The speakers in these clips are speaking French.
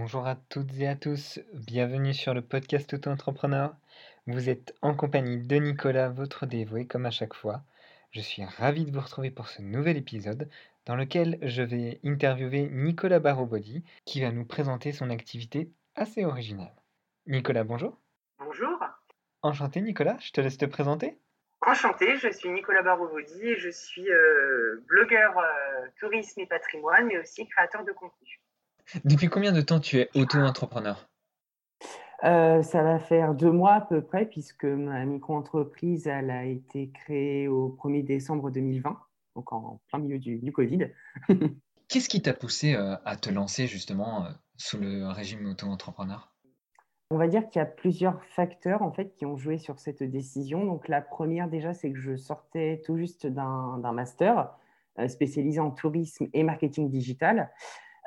Bonjour à toutes et à tous, bienvenue sur le podcast Auto-entrepreneur. Vous êtes en compagnie de Nicolas, votre dévoué, comme à chaque fois. Je suis ravi de vous retrouver pour ce nouvel épisode dans lequel je vais interviewer Nicolas Barobody qui va nous présenter son activité assez originale. Nicolas, bonjour. Bonjour. Enchanté Nicolas, je te laisse te présenter. Enchanté, je suis Nicolas Barobody et je suis euh, blogueur euh, tourisme et patrimoine, mais aussi créateur de contenu. Depuis combien de temps tu es auto-entrepreneur? Euh, ça va faire deux mois à peu près, puisque ma micro-entreprise elle a été créée au 1er décembre 2020, donc en plein milieu du, du Covid. Qu'est-ce qui t'a poussé à te lancer justement sous le régime auto-entrepreneur? On va dire qu'il y a plusieurs facteurs en fait qui ont joué sur cette décision. Donc la première déjà, c'est que je sortais tout juste d'un master euh, spécialisé en tourisme et marketing digital.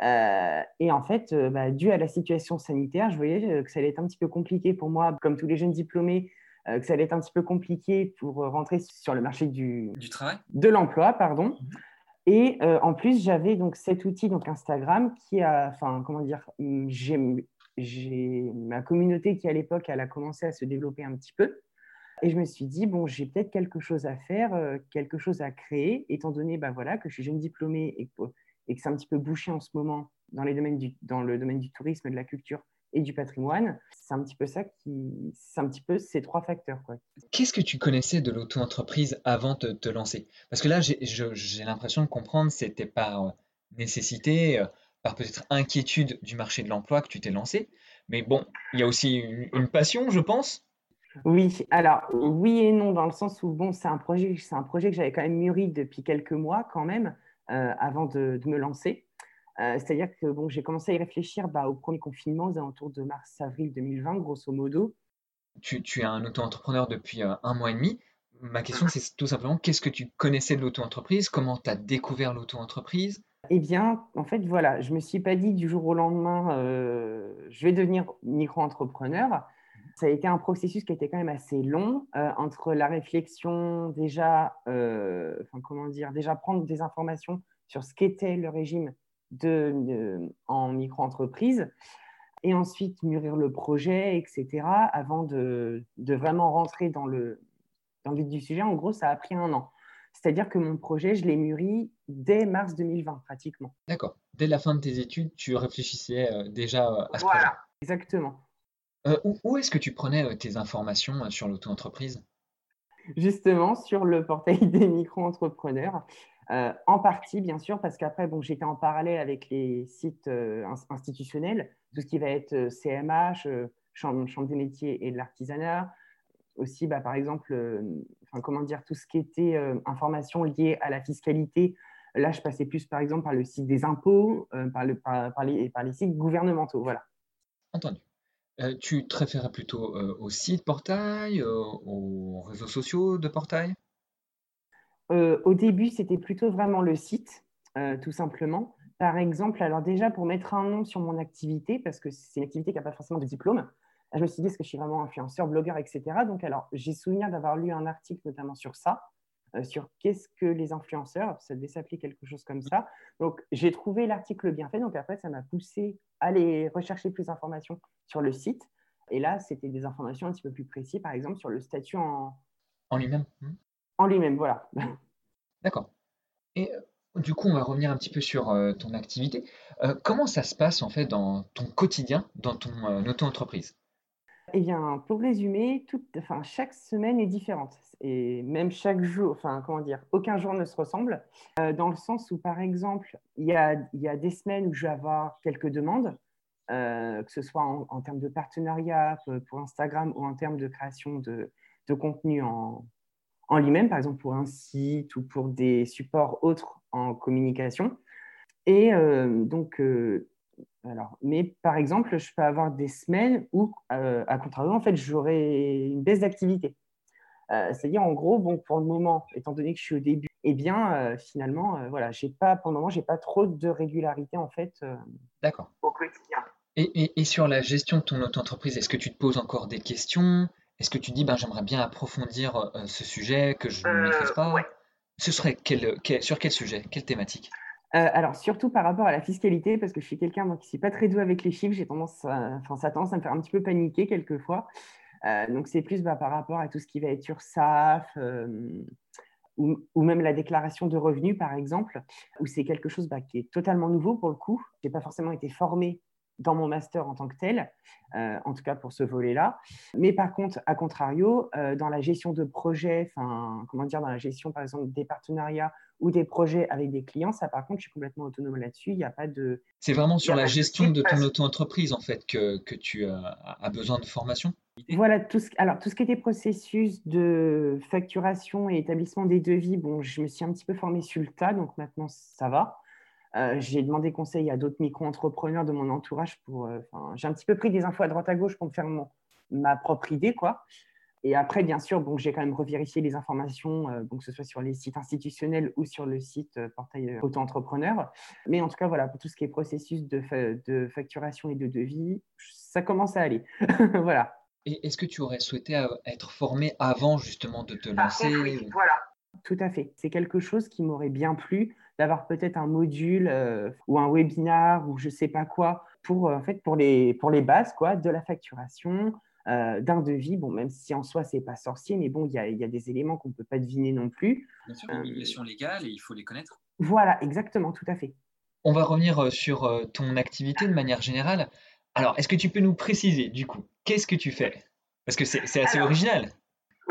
Euh, et en fait, euh, bah, dû à la situation sanitaire, je voyais que ça allait être un petit peu compliqué pour moi, comme tous les jeunes diplômés, que ça allait être un petit peu compliqué pour rentrer sur le marché du, du travail, de l'emploi, pardon. Mhm. Et en plus, j'avais donc cet outil, donc Instagram, qui a, enfin, comment dire, j'ai j'ai ma communauté qui à l'époque elle a commencé à se développer un petit peu et je me suis dit bon j'ai peut-être quelque chose à faire euh, quelque chose à créer étant donné bah voilà que je suis jeune diplômée et que, et que c'est un petit peu bouché en ce moment dans les domaines du dans le domaine du tourisme de la culture et du patrimoine c'est un petit peu ça qui c'est un petit peu ces trois facteurs quoi qu'est-ce que tu connaissais de l'auto-entreprise avant de te lancer? Parce que là j'ai l'impression de comprendre c'était par nécessité euh, par peut-être inquiétude du marché de l'emploi que tu t'es lancé. Mais bon, il y a aussi une, passion, je pense. Oui, alors oui et non, dans le sens où bon, c'est un projet, c'est un projet que j'avais quand même mûri depuis quelques mois quand même euh, avant de, me lancer. Euh, c'est-à-dire que bon, j'ai commencé à y réfléchir bah, au premier confinement aux alentours de mars-avril 2020, grosso modo. Tu, tu es un auto-entrepreneur depuis euh, un mois et demi. Ma question, c'est tout simplement qu'est-ce que tu connaissais de l'auto-entreprise? Comment tu as découvert l'auto-entreprise? Eh bien, en fait, voilà, je ne me suis pas dit du jour au lendemain, euh, je vais devenir micro-entrepreneur. Ça a été un processus qui était quand même assez long euh, entre la réflexion déjà, euh, enfin comment dire, déjà prendre des informations sur ce qu'était le régime de, en micro-entreprise et ensuite mûrir le projet, etc. avant de, de vraiment rentrer dans le, dans le vif du sujet. En gros, ça a pris un an. C'est-à-dire que mon projet, je l'ai mûri dès mars 2020, pratiquement. D'accord. Dès la fin de tes études, tu réfléchissais euh, déjà à ce voilà, projet. exactement. Euh, où, est-ce que tu prenais tes informations sur l'auto-entreprise? Justement, sur le portail des micro-entrepreneurs. en partie, bien sûr, parce qu'après, bon, j'étais en parallèle avec les sites institutionnels, tout ce qui va être CMH, Chambre, Chambre des métiers et de l'artisanat, aussi, bah, par exemple, euh, enfin, comment dire, tout ce qui était euh, information liée à la fiscalité. Là, je passais plus, par exemple, par le site des impôts, euh, par, le, par, les, par, les, sites gouvernementaux. Voilà. Entendu. Tu te référais plutôt au site portail, aux réseaux sociaux de portail? Au début, c'était plutôt vraiment le site, tout simplement. Par exemple, alors déjà, pour mettre un nom sur mon activité, parce que c'est une activité qui n'a pas forcément de diplôme, je me suis dit, est-ce que je suis vraiment influenceur, blogueur, etc. Donc, alors, j'ai souvenir d'avoir lu un article notamment sur ça, euh, sur qu'est-ce que les influenceurs, ça devait s'appeler quelque chose comme ça. Donc, j'ai trouvé l'article bien fait. Donc, après, ça m'a poussé à aller rechercher plus d'informations sur le site. Et là, c'était des informations un petit peu plus précises, par exemple, sur le statut en, en lui-même. Hmm. En lui-même, voilà. D'accord. Et euh, du coup, on va revenir un petit peu sur euh, ton activité. comment ça se passe en fait dans ton quotidien, dans ton auto-entreprise? Eh bien, pour résumer, chaque semaine est différente. Et même chaque jour, enfin, comment dire, aucun jour ne se ressemble. Euh, dans le sens où, par exemple, il y a, des semaines où je vais avoir quelques demandes, euh, que ce soit en, termes de partenariat pour Instagram ou en termes de création de, contenu en, lui-même, par exemple pour un site ou pour des supports autres en communication. Et euh, donc, alors, mais par exemple, je peux avoir des semaines où, euh, à contrario, en fait, j'aurai une baisse d'activité. Euh, c'est-à-dire, en gros, bon, pour le moment, étant donné que je suis au début, eh bien, euh, finalement, voilà, j'ai pas, pour le moment, j'ai pas trop de régularité en fait. D'accord. Au quotidien. Et, et, sur la gestion de ton auto-entreprise, est-ce que tu te poses encore des questions? Est-ce que tu dis, ben, j'aimerais bien approfondir ce sujet que je ne maîtrise pas? Ce serait quel, sur quel sujet? Quelle thématique? Alors, surtout par rapport à la fiscalité, parce que je suis quelqu'un qui ne suis pas très doux avec les chiffres, j'ai tendance, enfin, ça tendance à me faire un petit peu paniquer quelquefois. donc, c'est plus bah, par rapport à tout ce qui va être URSAF, ou, même la déclaration de revenus, par exemple, où c'est quelque chose bah, qui est totalement nouveau pour le coup. Je n'ai pas forcément été formée dans mon master en tant que tel, euh, en tout cas pour ce volet-là. Mais par contre, à contrario, euh, dans la gestion de projets, enfin, comment dire, dans la gestion par exemple des partenariats ou des projets avec des clients, ça par contre, je suis complètement autonome là-dessus. Il n'y a pas de. C'est vraiment sur la gestion de ton auto-entreprise en fait que, que tu as besoin de formation? Voilà, tout ce, alors, tout ce qui était processus de facturation et établissement des devis, bon, je me suis un petit peu formée sur le tas, donc maintenant ça va. Euh, j'ai demandé conseil à d'autres micro-entrepreneurs de mon entourage pour. Euh, j'ai un petit peu pris des infos à droite à gauche pour me faire ma propre idée, quoi. Et après, bien sûr, bon, j'ai quand même revérifié les informations, euh, que ce soit sur les sites institutionnels ou sur le site portail auto-entrepreneur. Mais en tout cas, voilà, pour tout ce qui est processus de, de facturation et de devis, ça commence à aller. voilà. Est-ce que tu aurais souhaité être formé avant justement de te lancer Voilà, tout à fait. C'est quelque chose qui m'aurait bien plu d'avoir peut-être un module euh, ou un webinar ou je sais pas quoi pour euh, en fait pour les pour les bases quoi de la facturation. Euh, d'un devis, bon, même si en soi c'est pas sorcier, mais bon, il y a, y a, des éléments qu'on ne peut pas deviner non plus. Bien sûr, l'obligation légale et il faut les connaître. Voilà, exactement, tout à fait. On va revenir sur ton activité de manière générale. Alors, est-ce que tu peux nous préciser du coup qu'est-ce que tu fais? Parce que c'est assez original.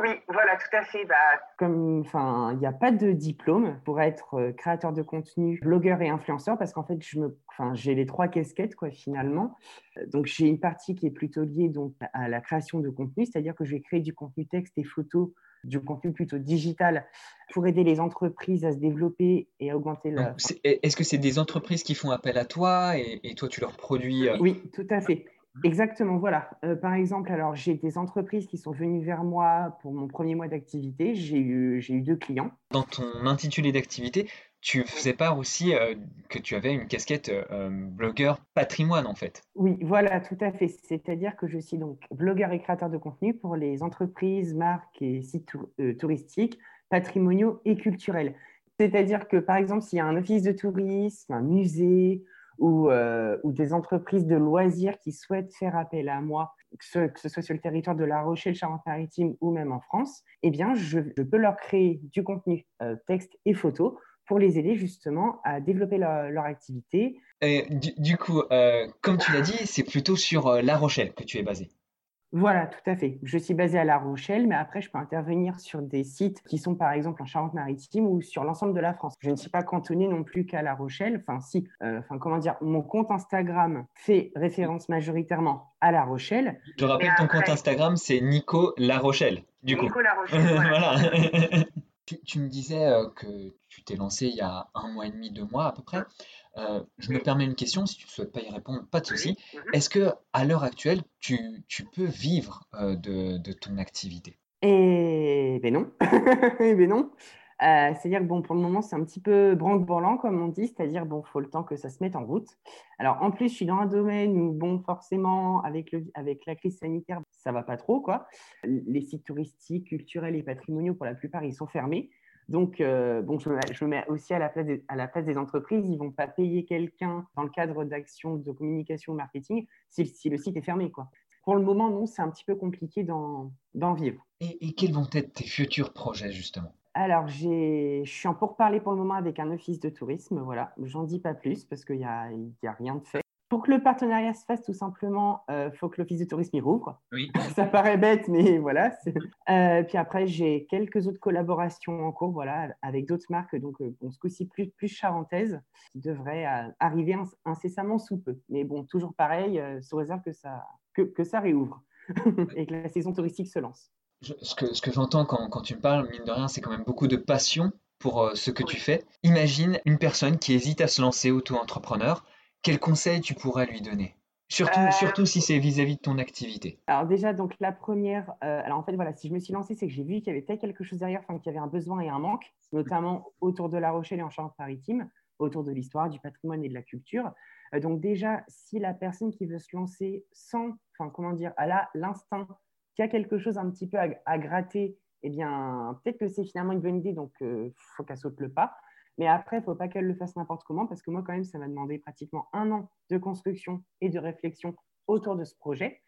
Oui, voilà, tout à fait. Bah, comme, enfin, il n'y a pas de diplôme pour être euh, créateur de contenu, blogueur et influenceur, parce qu'en fait, je me, enfin, j'ai les trois casquettes, quoi, finalement. Euh, donc, j'ai une partie qui est plutôt liée donc à la création de contenu, c'est-à-dire que je vais créer du contenu texte et photo, du contenu plutôt digital, pour aider les entreprises à se développer et à augmenter leur. Est-ce que c'est des entreprises qui font appel à toi et, et toi, tu leur produis euh, Oui, tout à fait. Exactement, voilà. Euh, par exemple, alors j'ai des entreprises qui sont venues vers moi pour mon premier mois d'activité. J'ai eu, j'ai eu deux clients. Dans ton intitulé d'activité, tu faisais part aussi euh, que tu avais une casquette euh, blogueur patrimoine en fait. Oui, voilà, tout à fait. C'est-à-dire que je suis donc blogueur et créateur de contenu pour les entreprises, marques et sites touristiques, patrimoniaux et culturels. C'est-à-dire que par exemple, s'il y a un office de tourisme, un musée euh, ou, des entreprises de loisirs qui souhaitent faire appel à moi, que ce, soit sur le territoire de La Rochelle, Charente-Maritime ou même en France, eh bien, je, peux leur créer du contenu euh, texte et photo pour les aider justement à développer leur, activité. Et du, coup, euh, comme tu l'as dit, c'est plutôt sur La Rochelle que tu es basé. Voilà, tout à fait. Je suis basée à La Rochelle, mais après, je peux intervenir sur des sites qui sont par exemple en Charente-Maritime ou sur l'ensemble de la France. Je ne suis pas cantonnée non plus qu'à La Rochelle. Enfin, si, euh, enfin, comment dire, mon compte Instagram fait référence majoritairement à La Rochelle. Je rappelle, ton compte Instagram, c'est Nico La Rochelle, du coup. Nico La Rochelle, voilà. tu, me disais euh, que tu t'es lancé il y a un mois et demi, deux mois à peu près. Euh, je me permets une question, si tu ne souhaites pas y répondre, pas de souci. Est-ce que à l'heure actuelle, tu, peux vivre euh, de, ton activité? Eh ben non, eh ben non. Euh, c'est-à-dire que bon, pour le moment, c'est un petit peu branque-borlant, comme on dit, c'est-à-dire bon, faut le temps que ça se mette en route. Alors en plus, je suis dans un domaine où bon, forcément, avec, le, avec la crise sanitaire, ça va pas trop, quoi. Les sites touristiques, culturels et patrimoniaux, pour la plupart, ils sont fermés. Donc, euh, bon, je, me, mets aussi à la, place des, à la place des entreprises. Ils ne vont pas payer quelqu'un dans le cadre d'actions de communication marketing si, le site est fermé. Quoi. Pour le moment, non, c'est un petit peu compliqué d'en vivre. Et, quels vont être tes futurs projets, justement? Alors, je suis en pourparler pour le moment avec un office de tourisme. Voilà, j'en dis pas plus parce qu'il n'y a, a rien de fait. Pour que le partenariat se fasse, tout simplement, il euh, faut que l'Office de tourisme y rouvre. Oui. Ça paraît bête, mais voilà. Euh, puis après, j'ai quelques autres collaborations en cours voilà, avec d'autres marques, donc euh, bon, ce coup-ci plus, plus charentaises, qui devraient arriver incessamment sous peu. Mais bon, toujours pareil, sous réserve que ça, que, que ça réouvre et que la saison touristique se lance. ce que, ce que j'entends quand, quand, tu me parles, mine de rien, c'est quand même beaucoup de passion pour ce que tu fais. Imagine une personne qui hésite à se lancer auto-entrepreneur quel conseil tu pourrais lui donner? Surtout, euh, surtout si c'est vis-à-vis de ton activité. Alors déjà, donc la première, euh, alors en fait voilà, si je me suis lancée, c'est que j'ai vu qu'il y avait peut-être quelque chose derrière, enfin qu'il y avait un besoin et un manque, notamment autour de La Rochelle et en Charente-Maritime, autour de l'histoire, du patrimoine et de la culture. Euh, donc déjà, si la personne qui veut se lancer sans, enfin comment dire, elle a l'instinct qu'il y a quelque chose un petit peu à, gratter, eh bien peut-être que c'est finalement une bonne idée, donc il faut qu'elle saute le pas. Mais après, il ne faut pas qu'elle le fasse n'importe comment parce que moi, quand même, ça m'a demandé pratiquement un an de construction et de réflexion autour de ce projet.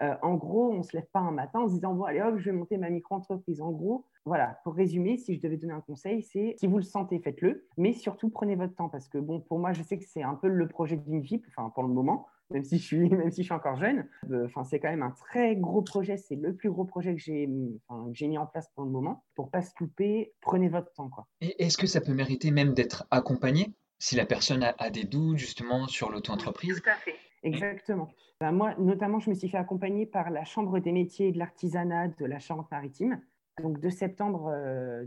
Euh, en gros, on ne se lève pas un matin en se disant, bon, allez hop, je vais monter ma micro-entreprise. En gros, voilà, pour résumer, si je devais donner un conseil, c'est si vous le sentez, faites-le, mais surtout prenez votre temps parce que, bon, pour moi, je sais que c'est un peu le projet d'une vie, enfin, pour le moment, même si je suis, même si je suis encore jeune. Euh, enfin, c'est quand même un très gros projet, c'est le plus gros projet que j'ai enfin, mis en place pour le moment. Pour pas se couper, prenez votre temps. Quoi. Et est-ce que ça peut mériter même d'être accompagné si la personne a, a des doutes justement sur l'auto-entreprise? Tout à fait. Exactement. Ben, moi, notamment, je me suis fait accompagner par la Chambre des métiers et de l'artisanat de la Charente-Maritime. Donc, de septembre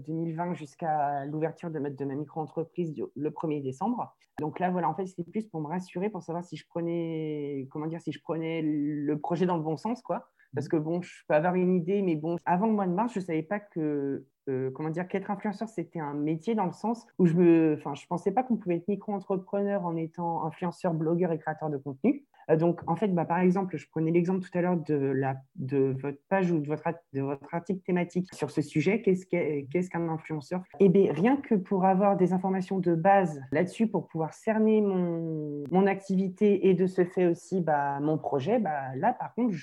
2020 euh, jusqu'à l'ouverture de, de, ma micro-entreprise le 1er décembre. Donc là, voilà, en fait, c'était plus pour me rassurer, pour savoir si je prenais, comment dire, si je prenais le projet dans le bon sens, quoi. Parce que bon, je peux avoir une idée, mais bon, avant le mois de mars, je ne savais pas que, euh, comment dire, qu'être influenceur, c'était un métier dans le sens où je me, enfin, je pensais pas qu'on pouvait être micro-entrepreneur en étant influenceur, blogueur et créateur de contenu. Euh, donc, en fait, bah, par exemple, je prenais l'exemple tout à l'heure de, la, de votre page ou de votre, de votre article thématique sur ce sujet. Qu'est-ce qu'un influenceur? Eh bien, rien que pour avoir des informations de base là-dessus, pour pouvoir cerner mon, mon, activité et de ce fait aussi bah, mon projet, bah, là, par contre,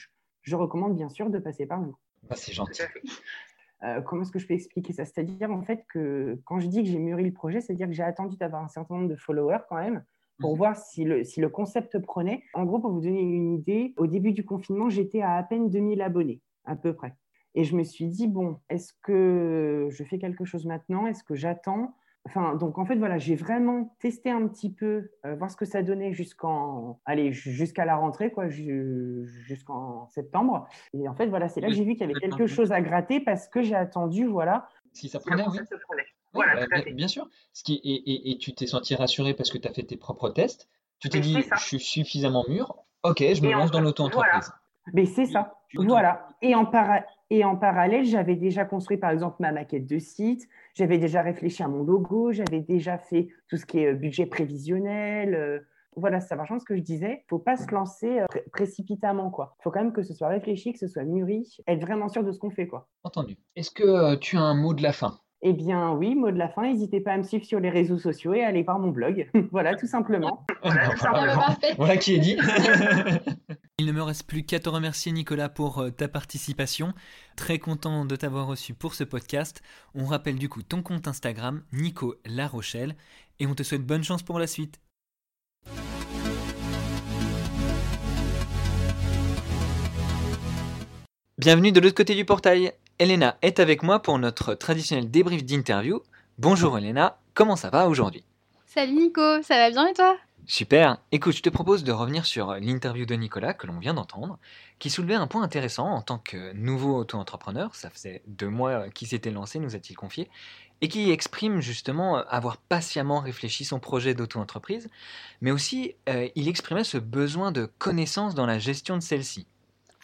je, recommande bien sûr de passer par vous. Bah, c'est gentil. Euh, comment est-ce que je peux expliquer ça? C'est-à-dire en fait que quand je dis que j'ai mûri le projet, c'est-à-dire que j'ai attendu d'avoir un certain nombre de followers quand même pour mhm. voir si le, si le concept prenait. En gros, pour vous donner une idée, au début du confinement, j'étais à à peine 2000 abonnés, à peu près. Et je me suis dit, bon, est-ce que je fais quelque chose maintenant? Est-ce que j'attends? Enfin, donc en fait, voilà, j'ai vraiment testé un petit peu, euh, voir ce que ça donnait jusqu'en, allez, jusqu'à la rentrée, quoi, jusqu'en septembre. Et en fait, voilà, c'est là que j'ai vu qu'il y avait quelque chose à gratter parce que j'ai attendu, voilà. Si ça prenait, oui. Voilà, bah, bien, sûr. Ce qui, et, et, tu t'es senti rassuré parce que tu as fait tes propres tests. Tu t'es dit, je suis suffisamment mûr. Ok, je me lance dans l'auto-entreprise. Mais c'est ça. Voilà. Et en, et en parallèle, j'avais déjà construit, par exemple, ma maquette de site. J'avais déjà réfléchi à mon logo. J'avais déjà fait tout ce qui est euh, budget prévisionnel. Euh, voilà, ça marche ce que je disais. Il faut pas se lancer euh, précipitamment. Il faut quand même que ce soit réfléchi, que ce soit mûri, être vraiment sûr de ce qu'on fait. quoi. Entendu. Est-ce que tu as un mot de la fin? Eh bien, oui, mot de la fin, n'hésitez pas à me suivre sur les réseaux sociaux et à aller voir mon blog. voilà, tout simplement. Voilà, qui est dit. Il ne me reste plus qu'à te remercier Nicolas pour euh, ta participation. Très content de t'avoir reçu pour ce podcast. On rappelle du coup ton compte Instagram, Nico La et on te souhaite bonne chance pour la suite. Bienvenue de l'autre côté du portail. Elena est avec moi pour notre traditionnel débrief d'interview. Bonjour Elena, comment ça va aujourd'hui? Salut Nico, ça va bien et toi? Super. Écoute, je te propose de revenir sur l'interview de Nicolas que l'on vient d'entendre, qui soulevait un point intéressant en tant que nouveau auto-entrepreneur, ça faisait deux mois qu'il s'était lancé, nous a-t-il confié, et qui exprime justement avoir patiemment réfléchi son projet d'auto-entreprise, mais aussi euh, il exprimait ce besoin de connaissance dans la gestion de celle-ci.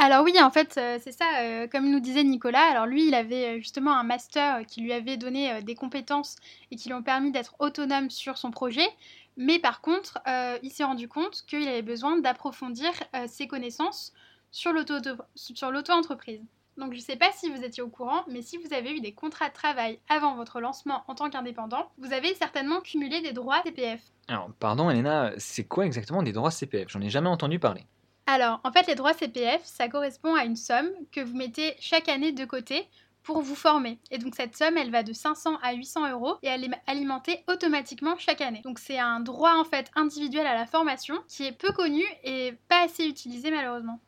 Alors oui, en fait, euh, c'est ça, euh, comme nous disait Nicolas, alors lui, il avait euh, justement un master qui lui avait donné des compétences et qui lui ont permis d'être autonome sur son projet, mais par contre, il s'est rendu compte qu'il avait besoin d'approfondir ses connaissances sur l'auto-entreprise. Donc je ne sais pas si vous étiez au courant, mais si vous avez eu des contrats de travail avant votre lancement en tant qu'indépendant, vous avez certainement cumulé des droits CPF. Alors, pardon Elena, c'est quoi exactement des droits CPF J'en ai jamais entendu parler. Alors, en fait, les droits CPF, ça correspond à une somme que vous mettez chaque année de côté pour vous former. Et donc cette somme, elle va de 500 à 800 euros et elle est alimentée automatiquement chaque année. Donc c'est un droit en fait individuel à la formation qui est peu connu et pas assez utilisé malheureusement.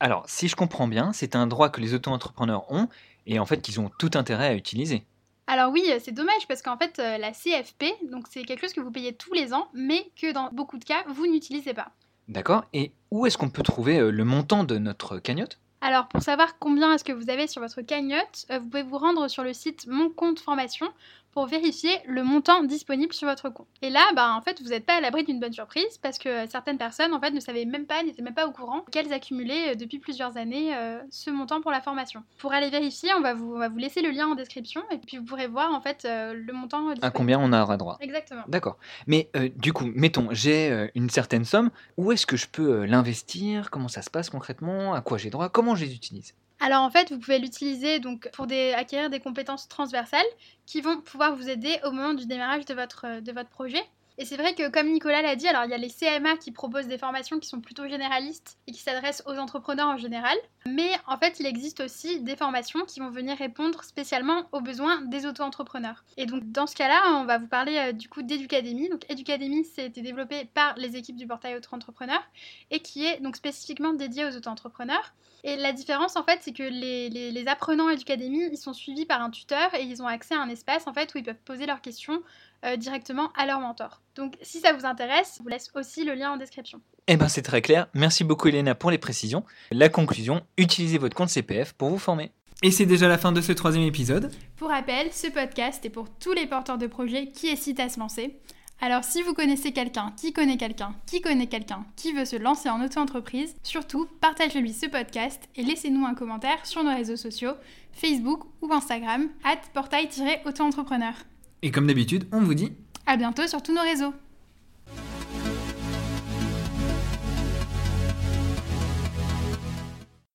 Alors, si je comprends bien, c'est un droit que les auto-entrepreneurs ont et en fait qu'ils ont tout intérêt à utiliser. Alors oui, c'est dommage parce qu'en fait euh, la CFP, donc c'est quelque chose que vous payez tous les ans, mais que dans beaucoup de cas vous n'utilisez pas. D'accord. Et où est-ce qu'on peut trouver euh, le montant de notre cagnotte? Alors, pour savoir combien est-ce que vous avez sur votre cagnotte, euh, vous pouvez vous rendre sur le site Mon compte formation pour vérifier le montant disponible sur votre compte. Et là, bah, en fait, vous n'êtes pas à l'abri d'une bonne surprise parce que certaines personnes, en fait, ne savaient même pas, n'étaient même pas au courant qu'elles accumulaient euh, depuis plusieurs années euh, ce montant pour la formation. Pour aller vérifier, on va, vous, vous laisser le lien en description et puis vous pourrez voir, en fait, euh, le montant disponible. À combien on aura droit Exactement. D'accord. Mais du coup, mettons, j'ai une certaine somme. Où est-ce que je peux l'investir? Comment ça se passe concrètement? À quoi j'ai droit? Comment je les utilise? Alors en fait, vous pouvez l'utiliser donc pour acquérir des compétences transversales qui vont pouvoir vous aider au moment du démarrage de votre, de votre projet. Et c'est vrai que, comme Nicolas l'a dit, alors il y a les CMA qui proposent des formations qui sont plutôt généralistes et qui s'adressent aux entrepreneurs en général. Mais en fait, il existe aussi des formations qui vont venir répondre spécialement aux besoins des auto-entrepreneurs. Et donc, dans ce cas-là, on va vous parler euh, du coup d'Educademy. Donc, Educademy, c'est été développé par les équipes du portail auto-entrepreneur et qui est donc spécifiquement dédié aux auto-entrepreneurs. Et la différence, en fait, c'est que les, les, les apprenants Educademy, ils sont suivis par un tuteur et ils ont accès à un espace, en fait, où ils peuvent poser leurs questions euh, directement à leur mentor. Donc si ça vous intéresse, je vous laisse aussi le lien en description. Eh ben c'est très clair. Merci beaucoup Elena pour les précisions. La conclusion, utilisez votre compte CPF pour vous former. Et c'est déjà la fin de ce troisième épisode. Pour rappel, ce podcast est pour tous les porteurs de projets qui hésitent à se lancer. Alors si vous connaissez quelqu'un qui connaît quelqu'un qui connaît quelqu'un qui veut se lancer en auto-entreprise, surtout partagez-lui ce podcast et laissez-nous un commentaire sur nos réseaux sociaux, Facebook ou Instagram, at portail-auto-entrepreneur. Et comme d'habitude, on vous dit à bientôt sur tous nos réseaux.